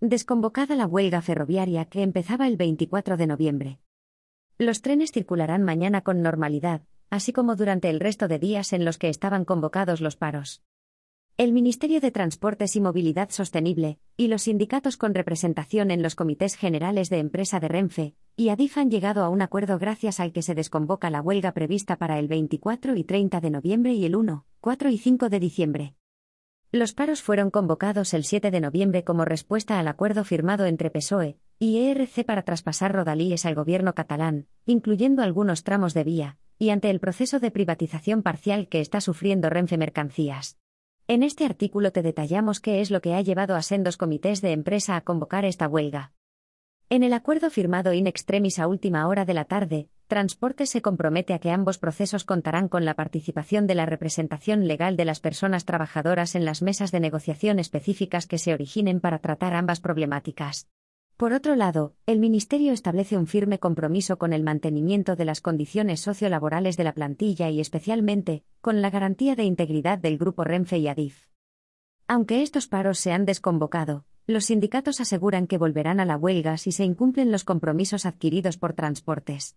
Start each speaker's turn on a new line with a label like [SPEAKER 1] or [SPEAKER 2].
[SPEAKER 1] Desconvocada la huelga ferroviaria que empezaba el 24 de noviembre. Los trenes circularán mañana con normalidad, así como durante el resto de días en los que estaban convocados los paros. El Ministerio de Transportes y Movilidad Sostenible, y los sindicatos con representación en los comités generales de empresa de Renfe, y ADIF han llegado a un acuerdo gracias al que se desconvoca la huelga prevista para el 24 y 30 de noviembre y el 1, 4 y 5 de diciembre. Los paros fueron convocados el 7 de noviembre como respuesta al acuerdo firmado entre PSOE y ERC para traspasar rodalíes al gobierno catalán, incluyendo algunos tramos de vía, y ante el proceso de privatización parcial que está sufriendo Renfe Mercancías. En este artículo te detallamos qué es lo que ha llevado a sendos comités de empresa a convocar esta huelga. En el acuerdo firmado in extremis a última hora de la tarde, Transportes se compromete a que ambos procesos contarán con la participación de la representación legal de las personas trabajadoras en las mesas de negociación específicas que se originen para tratar ambas problemáticas. Por otro lado, el Ministerio establece un firme compromiso con el mantenimiento de las condiciones sociolaborales de la plantilla y especialmente, con la garantía de integridad del Grupo Renfe y Adif. Aunque estos paros se han desconvocado, los sindicatos aseguran que volverán a la huelga si se incumplen los compromisos adquiridos por transportes.